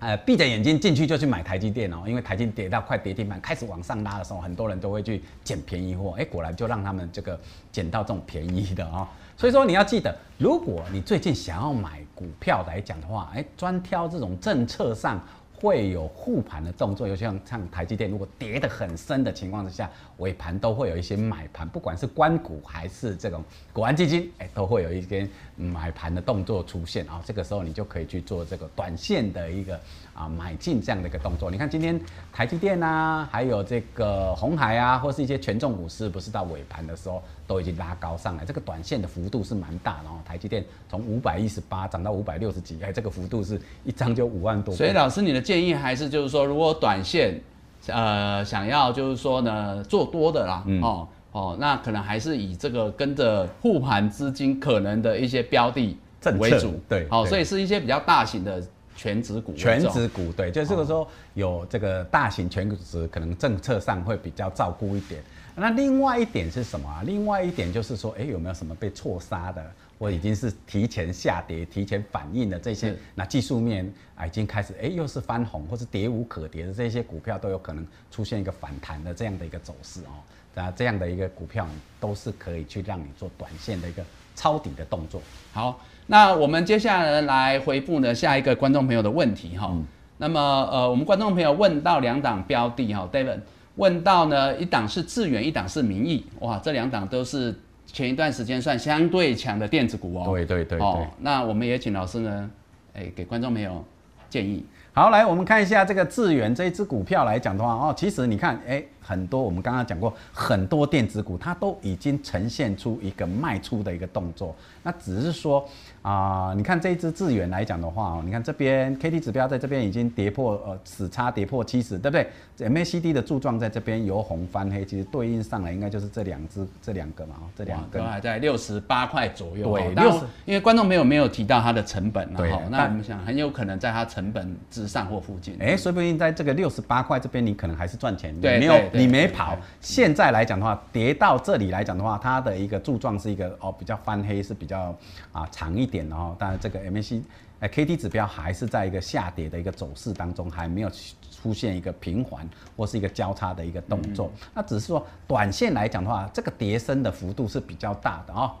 呃，闭着眼睛进去就去买台积电哦，因为台积跌到快跌停板，开始往上拉的时候，很多人都会去捡便宜货。哎，果然就让他们这个捡到这种便宜的啊。所以说你要记得，如果你最近想要买股票来讲的话，哎，专挑这种政策上。会有护盘的动作，尤其像像台积电，如果跌得很深的情况之下，尾盘都会有一些买盘，不管是关谷还是这种国安基金，哎，都会有一些买盘的动作出现啊。这个时候你就可以去做这个短线的一个啊买进这样的一个动作。你看今天台积电啊，还有这个红海啊，或是一些权重股市，不是到尾盘的时候都已经拉高上来，这个短线的幅度是蛮大的哦。台积电从五百一十八涨到五百六十几，哎，这个幅度是一张就五万多。
所以老师你的。建议还是就是说，如果短线，呃，想要就是说呢，做多的啦，哦哦，那可能还是以这个跟着护盘资金可能的一些标的为主，
对，
好，所以是一些比较大型的全值股，
全值股，对，就这个时候有这个大型全值，可能政策上会比较照顾一点。那另外一点是什么啊？另外一点就是说，哎，有没有什么被错杀的？或已经是提前下跌、提前反应的这些，那技术面啊已经开始，哎，又是翻红或是跌无可跌的这些股票，都有可能出现一个反弹的这样的一个走势哦。那这样的一个股票都是可以去让你做短线的一个抄底的动作。
好，那我们接下来来回复呢下一个观众朋友的问题哈。那么呃，我们观众朋友问到两档标的哈，David。问到呢，一档是智远，一档是民意，哇，这两档都是前一段时间算相对强的电子股哦。
对对对哦，
那我们也请老师呢，哎，给观众朋友建议。
好，来我们看一下这个智远这一只股票来讲的话哦，其实你看，哎。很多我们刚刚讲过，很多电子股它都已经呈现出一个卖出的一个动作。那只是说啊，你看这一支智远来讲的话哦，你看这边 K D 指标在这边已经跌破呃死叉跌破七十，对不对？M A C D 的柱状在这边由红翻黑，其实对应上来应该就是这两只这两个嘛，这两个
还在六十八块左右。对，六十，因为观众朋友没有提到它的成本，对，那我们想很有可能在它成本之上或附近。
哎，说不定在这个六十八块这边，你可能还是赚钱，对，没有。你没跑，现在来讲的话，跌到这里来讲的话，它的一个柱状是一个哦比较翻黑，是比较啊长一点的哦。当然这个 MAC 哎 KD 指标还是在一个下跌的一个走势当中，还没有出现一个平缓或是一个交叉的一个动作。那只是说短线来讲的话，这个跌升的幅度是比较大的哦。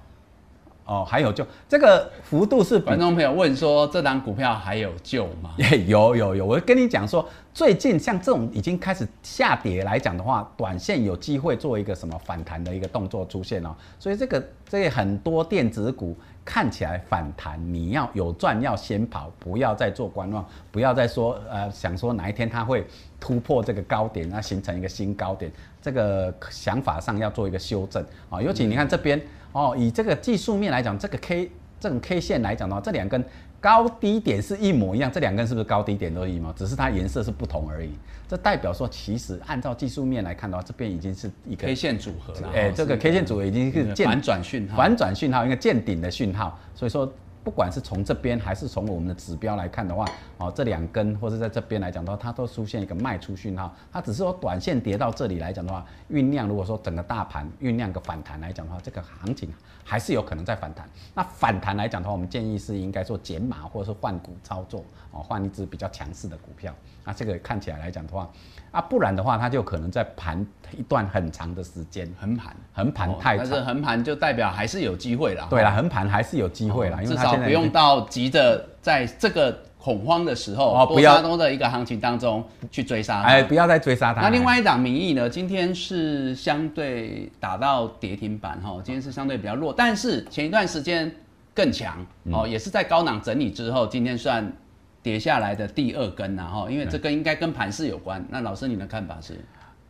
哦，还有就这个幅度是
观众朋友问说，这档股票还有救吗？
有有有，我跟你讲说，最近像这种已经开始下跌来讲的话，短线有机会做一个什么反弹的一个动作出现哦。所以这个这很多电子股看起来反弹，你要有赚要先跑，不要再做观望，不要再说呃想说哪一天它会突破这个高点，那形成一个新高点，这个想法上要做一个修正啊。尤其你看这边。哦，以这个技术面来讲，这个 K 这种 K 线来讲的话，这两根高低点是一模一样，这两根是不是高低点都一模？只是它颜色是不同而已。这代表说，其实按照技术面来看的话，这边已经是一个
K 线组合了。
哎，这个 K 线组合已经是
反转讯号，
反转讯号，一个见顶的讯号。所以说。不管是从这边还是从我们的指标来看的话，哦，这两根或者在这边来讲的话，它都出现一个卖出讯号。它只是说短线跌到这里来讲的话，酝酿如果说整个大盘酝酿个反弹来讲的话，这个行情还是有可能在反弹。那反弹来讲的话，我们建议是应该做减码或者是换股操作，哦，换一只比较强势的股票。那这个看起来来讲的话，啊，不然的话，它就可能在盘一段很长的时间，
横盘，
横盘太长。
但是横盘就代表还是有机会啦。
对啦，横盘还是有机会啦，
至少不用到急着在这个。恐慌的时候，多
哦不要
杀多的一个行情当中去追杀它。
哎，不要再追杀它。
那另外一档民意呢，今天是相对打到跌停板哈，今天是相对比较弱，但是前一段时间更强
嗯
哦，也是在高档整理之后，今天算跌下来的第二根然后，因为这根应该跟盘势有关。那老师你的看法是？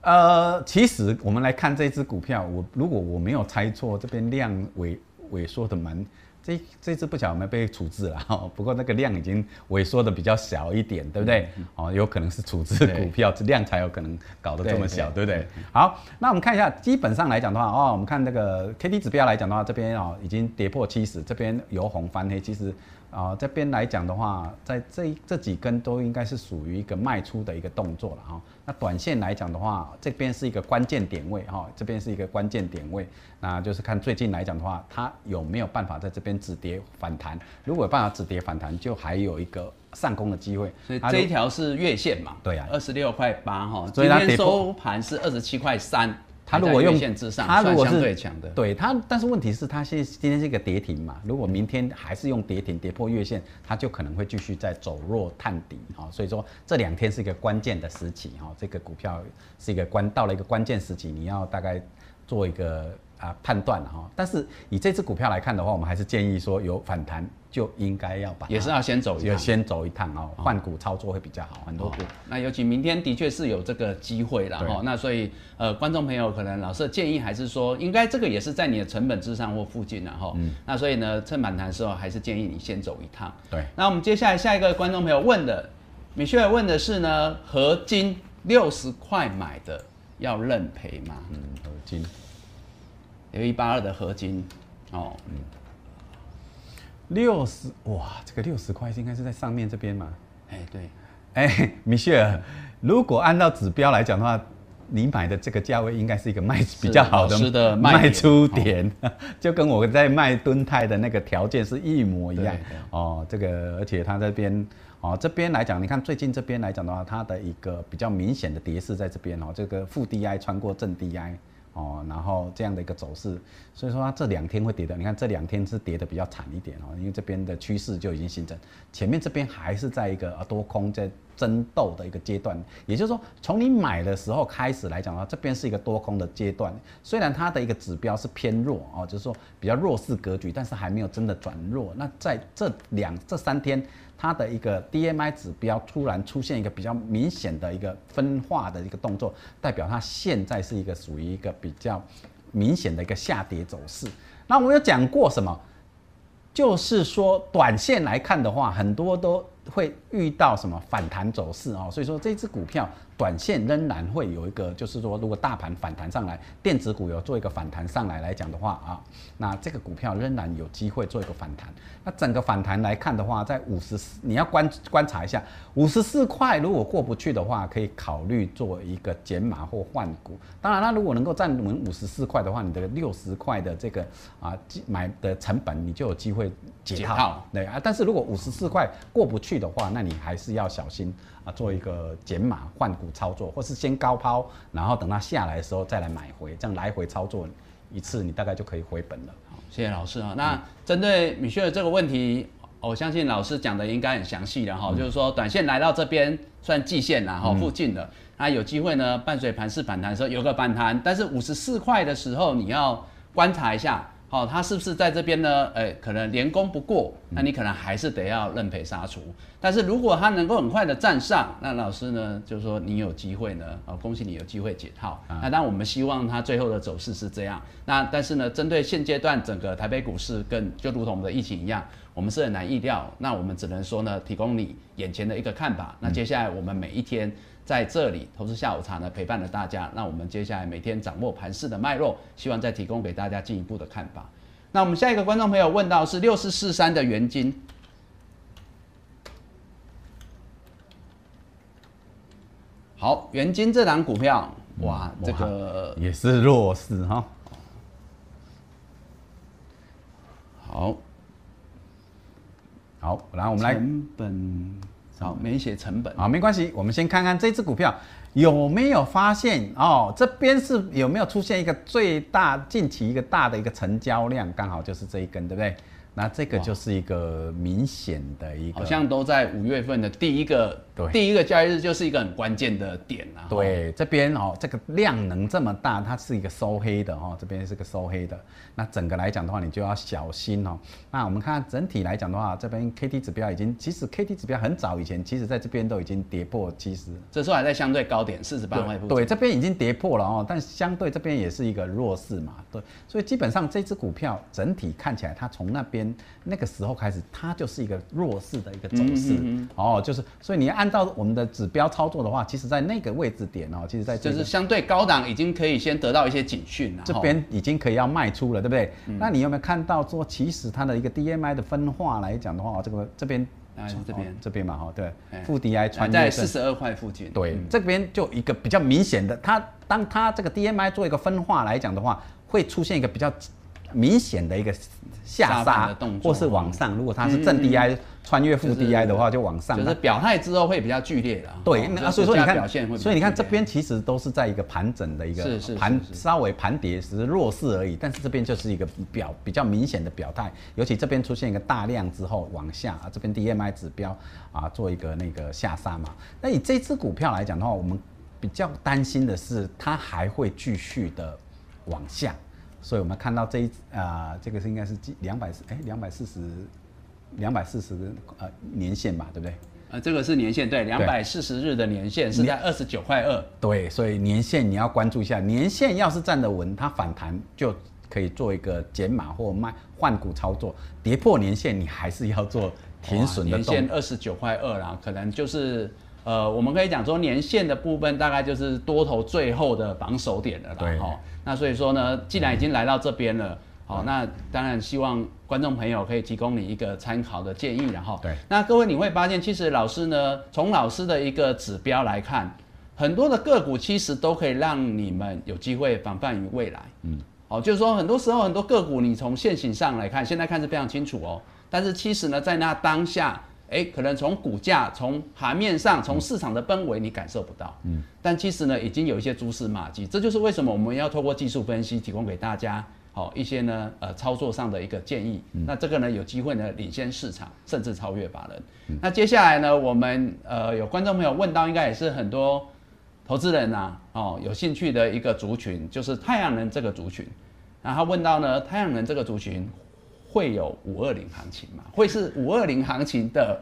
呃，其实我们来看这只股票，我如果我没有猜错，这边量萎萎缩的蛮，这这只不晓得有没有被处置了哈。不过那个量已经萎缩的比较小一点，对不对？哦，有可能是处置股票，这量才有可能搞得这么小，对
对
不对？好，那我们看一下，基本上来讲的话，哦，我们看那个 K D 指标来讲的话，这边哦已经跌破七十，这边由红翻黑，其实。啊、这边来讲的话，在这一这几根都应该是属于一个卖出的一个动作了哈、那短线来讲的话，这边是一个关键点位哈、这边是一个关键点位，那就是看最近来讲的话，它有没有办法在这边止跌反弹。如果有办法止跌反弹，就还有一个上攻的机会。
所以这一条是月线嘛？
对啊
二十六块八哈，
所
今天收盘是二十七块三。
它如果用
月线之上，
它如果是
相对强的，
对它，但是问题是它现今天是一个跌停嘛，如果明天还是用跌停跌破月线，它就可能会继续在走弱探底哈、所以说这两天是一个关键的时期哈、这个股票是一个关到了一个关键时期，你要大概做一个啊判断了哈、但是以这只股票来看的话，我们还是建议说有反弹就应该要把
也是要先走一趟。
要先走一趟哦，换股操作会比较好很多股。
那尤其明天的确是有这个机会了
对
哈，那所以呃，观众朋友可能老师的建议还是说，应该这个也是在你的成本之上或附近了哈。那所以呢，趁反弹的时候，还是建议你先走一趟。
对，
那我们接下来下一个观众朋友问的，米歇尔问的是呢，合金六十块买的要认赔吗？
嗯，合金
有一八二的合金哦，
六十哇，这个六十块应该是在上面这边嘛。
哎对，
哎，米歇尔，如果按照指标来讲的话，你买的这个价位应该是一个卖比较好
的
的
卖
卖出点，就跟我在卖敦泰的那个条件是一模一样哦。这个而且它这边哦这边来讲，你看最近这边来讲的话，它的一个比较明显的跌势在这边哦，这个负 DI 穿过正 DI。哦，然后这样的一个走势，所以说它这两天会跌的，你看这两天是跌的比较惨一点哦，因为这边的趋势就已经形成，前面这边还是在一个呃多空在争斗的一个阶段，也就是说从你买的时候开始来讲的话，这边是一个多空的阶段，虽然它的一个指标是偏弱哦，就是说比较弱势格局，但是还没有真的转弱。那在这两这三天，它的一个 DMI 指标突然出现一个比较明显的一个分化的一个动作，代表它现在是一个属于一个比较明显的一个下跌走势。那我有讲过什么？就是说，短线来看的话，很多都会遇到什么反弹走势哦，所以说这只股票短线仍然会有一个，就是说，如果大盘反弹上来，电子股有做一个反弹上来来讲的话啊，那这个股票仍然有机会做一个反弹。那整个反弹来看的话，在五十四，你要观观察一下，五十四块如果过不去的话，可以考虑做一个减码或换股。当然，它如果能够站稳五十四块的话，你的六十块的这个啊买的成本，你就有机会解套。
解套
对啊，但是如果五十四块过不去的话，那你还是要小心啊，做一个减码换股操作，或是先高抛，然后等它下来的时候再来买回，这样来回操作一次，你大概就可以回本了。
好谢谢老师啊。那针对米歇尔这个问题，我相信老师讲的应该很详细了哈，就是说短线来到这边算季线啦哈，附近的，那有机会呢伴随盘势反弹的时候有个反弹，但是五十四块的时候你要观察一下。好、他是不是在这边呢？呃，可能连攻不过，那你可能还是得要认赔杀出。但是如果他能够很快的站上，那老师呢，就是说你有机会呢，啊、恭喜你有机会解套。那当然我们希望它最后的走势是这样。那但是呢，针对现阶段整个台北股市跟就如同我们的疫情一样，我们是很难预料。那我们只能说呢，提供你眼前的一个看法。那接下来我们每一天在这里投资下午茶呢，陪伴了大家。那我们接下来每天掌握盘势的脉络，希望再提供给大家进一步的看法。那我们下一个观众朋友问到是六四四三的元金，好，元金这档股票，哇，这个
也是弱势哈。
好，
好，然后我们来
成本，好，没写成本，
啊，没关系，我们先看看这只股票有没有发现哦，这边是有没有出现一个最大近期一个大的一个成交量，刚好就是这一根，对不对？那这个就是一个明显的一个，
好像都在五月份的第一个
对
第一个交易日就是一个很关键的点啊。
对，这边哦，这个量能这么大，它是一个收黑的哦，这边是个收黑的。那整个来讲的话，你就要小心哦。那我们看整体来讲的话，这边 K D 指标已经，其实 K D 指标很早以前，其实在这边都已经跌破七十，
这时候还在相对高点四十八块。
对，这边已经跌破了哦，但相对这边也是一个弱势嘛，对，所以基本上这只股票整体看起来，它从那边那个时候开始，它就是一个弱势的一个走势、
嗯
哦，就是所以你按照我们的指标操作的话，其实在那个位置点哦，其实在这个
就是相对高档已经可以先得到一些警讯了。
这边已经可以要卖出了，对不对？那你有没有看到说，其实它的一个 DMI 的分化来讲的话，这个这边
当然是这边
哦这边嘛，哈，对
哎，
负 DI
还
穿越
在四十二块附近。
对，这边就一个比较明显的，它当它这个 DMI 做一个分化来讲的话，会出现一个比较明显的一个下
下
杀
的动作
或是往上。如果它是正 DI 穿越负
就是
DI 的话，就往上。
就是表态之后会比较剧烈的。
对，
哦
那、
就是
所以说你看所以你看这边其实都是在一个盘整的一个盘稍微盘跌，只是弱势而已。但是这边就是一个表比较明显的表态，尤其这边出现一个大量之后往下，啊这边 DMI 指标啊做一个那个下杀嘛。那以这只股票来讲的话，我们比较担心的是它还会继续的往下，所以我们看到这一啊、这个是应该是两百四哎两百四十两百四十呃年限吧，对不对？
呃，这个是年限，对，两百四十日的年限是在二十九块二。
对，所以年限你要关注一下，年限要是站得稳，它反弹就可以做一个减码或卖换股操作。跌破年限，你还是要做停损的
年
动
线二十九块二啦，可能就是呃，我们可以讲说年限的部分大概就是多头最后的防守点了
对
啦。哈，那所以说呢，既然已经来到这边了。好，那当然希望观众朋友可以提供你一个参考的建议，然后
对
那各位你会发现，其实老师呢，从老师的一个指标来看，很多的个股其实都可以让你们有机会防范于未来。嗯，好，就是说很多时候很多个股你从现行上来看，现在看是非常清楚哦，但是其实呢，在那当下，哎，可能从股价、从盘面上、从市场的氛围你感受不到。嗯，但其实呢，已经有一些蛛丝马迹，这就是为什么我们要透过技术分析提供给大家。好一些呢，呃，操作上的一个建议。那这个呢，有机会呢领先市场，甚至超越法人。那接下来呢，我们呃有观众朋友问到，应该也是很多投资人呐、哦有兴趣的一个族群，就是太阳能这个族群。然后问到呢，太阳能这个族群会有五二零行情吗？会是五二零行情的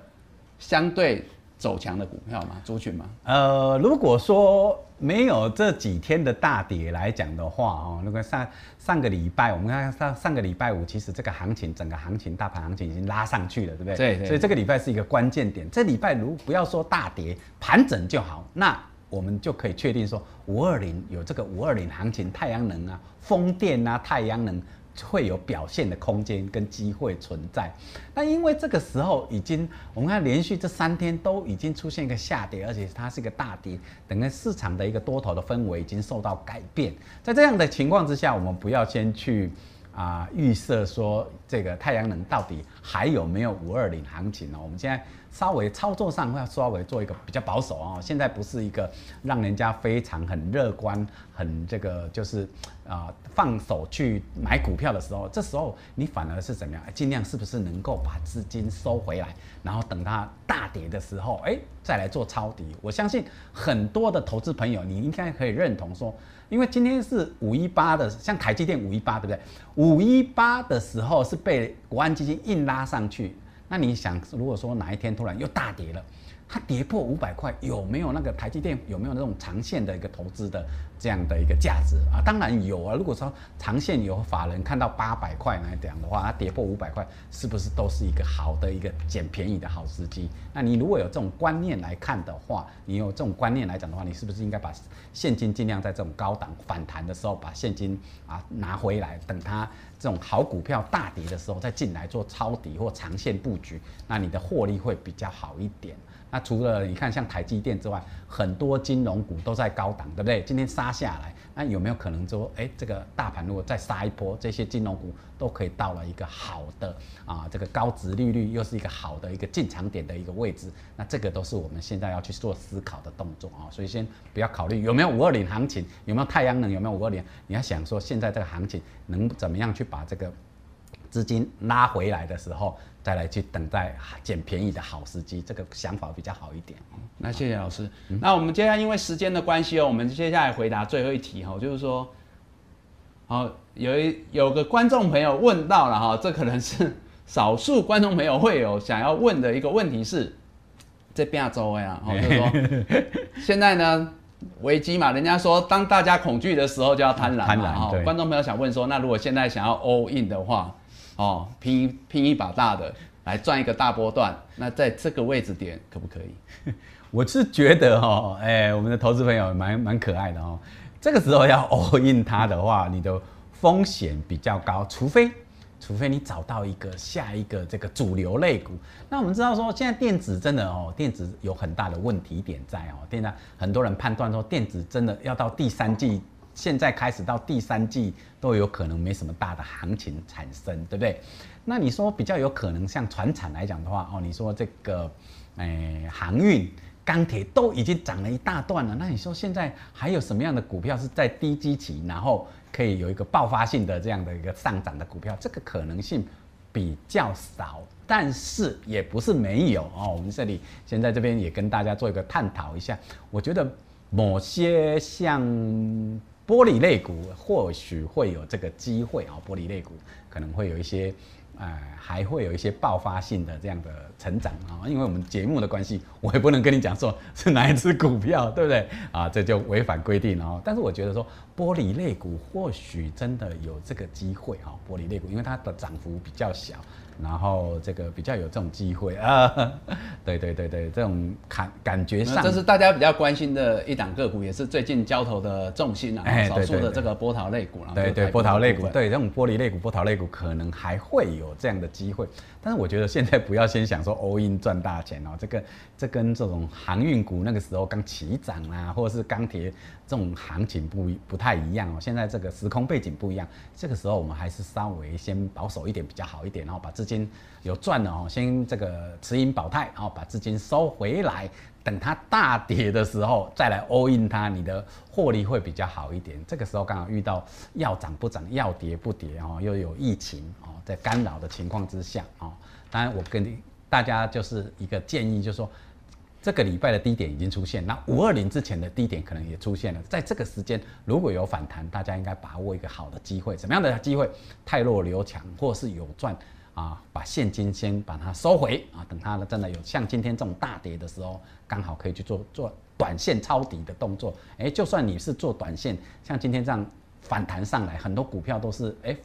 相对走强的股票吗？族群吗？
呃，如果说没有这几天的大跌来讲的话，哦，那个上上个礼拜，我们看上上个礼拜五，其实这个行情整个行情大盘行情已经拉上去了，对不对？
对对
所以这个礼拜是一个关键点。这礼拜如不要说大跌，盘整就好，那我们就可以确定说，五二零有这个五二零行情，太阳能啊、风电啊、太阳能。会有表现的空间跟机会存在，那因为这个时候已经，我们看连续这三天都已经出现一个下跌，而且它是一个大跌，整个市场的一个多头的氛围已经受到改变。在这样的情况之下，我们不要先去啊、预设说这个太阳能到底还有没有五二零行情呢？我们现在稍微操作上要稍微做一个比较保守哦。现在不是一个让人家非常很乐观、很这个就是啊、放手去买股票的时候，这时候你反而是怎么样？尽量是不是能够把资金收回来，然后等它大跌的时候，哎，再来做抄底。我相信很多的投资朋友，你应该可以认同说。因为今天是五一八的，像台积电五一八，对不对？五一八的时候是被国安基金硬拉上去，那你想，如果说哪一天突然又大跌了，它跌破五百块，有没有那个台积电有没有那种长线的一个投资的这样的一个价值啊？当然有啊。如果说长线有法人看到八百块来讲的话，它跌破五百块，是不是都是一个好的一个捡便宜的好时机？那你如果有这种观念来看的话，你有这种观念来讲的话，你是不是应该把现金尽量在这种高档反弹的时候把现金啊拿回来，等它这种好股票大跌的时候再进来做抄底或长线布局，那你的获利会比较好一点。那除了你看像台积电之外，很多金融股都在高档，对不对？今天杀下来，那有没有可能说，哎，这个大盘如果再杀一波，这些金融股都可以到了一个好的啊，这个高值利率又是一个好的一个进场点的一个位置，那这个都是我们现在要去做思考的动作啊。所以先不要考虑有没有五二零行情，有没有太阳能，有没有五二零，你要想说现在这个行情能怎么样去把这个。资金拉回来的时候，再来去等待捡便宜的好时机，这个想法比较好一点。
那谢谢老师。那我们接下来因为时间的关系哦，我们接下来回答最后一题哈，就是说，好有一有个观众朋友问到了哈，这可能是少数观众朋友会有想要问的一个问题是，这亚洲呀，哦，就是说现在呢危机嘛，人家说当大家恐惧的时候就要贪婪嘛，哈，观众朋友想问说，那如果现在想要 all in 的话，哦，拼拼一把大的来赚一个大波段，那在这个位置点可不可以？
我是觉得哈，哎，我们的投资朋友蛮蛮可爱的哦。这个时候要 all in 它的话，你的风险比较高，除非除非你找到一个下一个这个主流类股。那我们知道说，现在电子真的哦，电子有很大的问题点在哦。现在很多人判断说，电子真的要到第三季，现在开始到第三季都有可能没什么大的行情产生，对不对？那你说比较有可能像船产来讲的话哦，你说这个诶航运。钢铁都已经涨了一大段了，那你说现在还有什么样的股票是在低基期，然后可以有一个爆发性的这样的一个上涨的股票？这个可能性比较少，但是也不是没有哦。我们这里现在这边也跟大家做一个探讨一下，我觉得某些像玻璃类股或许会有这个机会啊，玻璃类股可能会有一些。呃，还会有一些爆发性的这样的成长啊，因为我们节目的关系，我也不能跟你讲说是哪一只股票，对不对啊？这就违反规定了。但是我觉得说，玻璃类股或许真的有这个机会哈，玻璃类股，因为它的涨幅比较小。然后这个比较有这种机会 啊，对对对对，这种感感觉上，
这是大家比较关心的一档个股，也是最近交投的重心啊，少数的这个波涛类股
了。对对，波涛类股，对这种玻璃类股、波涛类股可能还会有这样的机会。但是我觉得现在不要先想说 all in 赚大钱哦，这个这跟这种航运股那个时候刚起涨啊，或者是钢铁这种行情不不太一样哦。现在这个时空背景不一样，这个时候我们还是稍微先保守一点比较好一点，然后把资金有赚了哦，先这个持盈保泰，然后把资金收回来，等它大跌的时候再来 all in 它，你的获利会比较好一点。这个时候刚好遇到要涨不涨，要跌不跌哦，又有疫情哦。在干扰的情况之下哦，当然我跟大家就是一个建议，就是说这个礼拜的低点已经出现，那五二零之前的低点可能也出现了，在这个时间如果有反弹，大家应该把握一个好的机会。什么样的机会？太弱留强，或是有赚啊，把现金先把它收回啊，等它真的有像今天这种大跌的时候，刚好可以去做做短线抄底的动作。哎，就算你是做短线，像今天这样反弹上来，很多股票都是哎。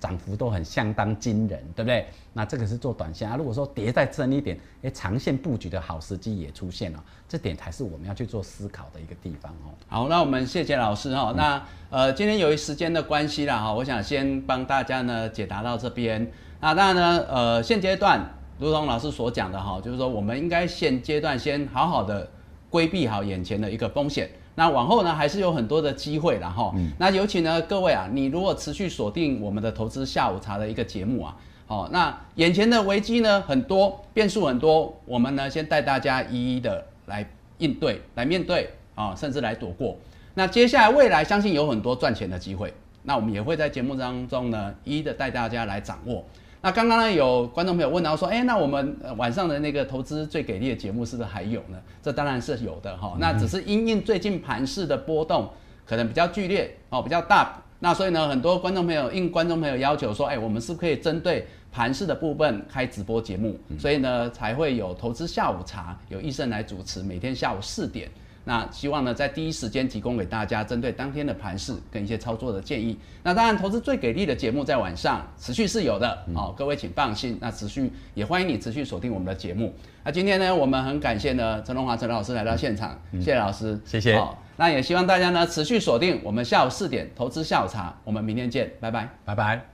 涨幅都很相当惊人，对不对？那这个是做短线啊。如果说跌再深一点，哎，长线布局的好时机也出现了，这点才是我们要去做思考的一个地方哦。
好，那我们谢谢老师哈。那呃，今天由于时间的关系啦哈，我想先帮大家呢解答到这边。那当然呢，呃，现阶段如同老师所讲的哈，就是说我们应该现阶段先好好的规避好眼前的一个风险。那往后呢，还是有很多的机会然后，那尤其呢，各位啊，你如果持续锁定我们的投资下午茶的一个节目啊，好，那眼前的危机呢很多，变数很多，我们呢先带大家一一的来应对、来面对啊，甚至来躲过。那接下来未来相信有很多赚钱的机会，那我们也会在节目当中呢一一的带大家来掌握。那刚刚呢，有观众朋友问到说，哎，那我们晚上的那个投资最给力的节目是不是还有呢？这当然是有的哈。那只是因应最近盘势的波动可能比较剧烈哦，比较大。那所以呢，很多观众朋友应观众朋友要求说，哎，我们是不是可以针对盘势的部分开直播节目？所以呢，才会有投资下午茶，有医生来主持，每天下午四点。那希望呢，在第一时间提供给大家针对当天的盘势跟一些操作的建议。那当然，投资最给力的节目在晚上持续是有的哦，各位请放心。那持续也欢迎你持续锁定我们的节目。那今天呢，我们很感谢呢陈荣华陈老师来到现场，谢谢老师，
谢谢。
那也希望大家呢持续锁定我们下午四点投资下午茶，我们明天见，拜拜，
拜拜。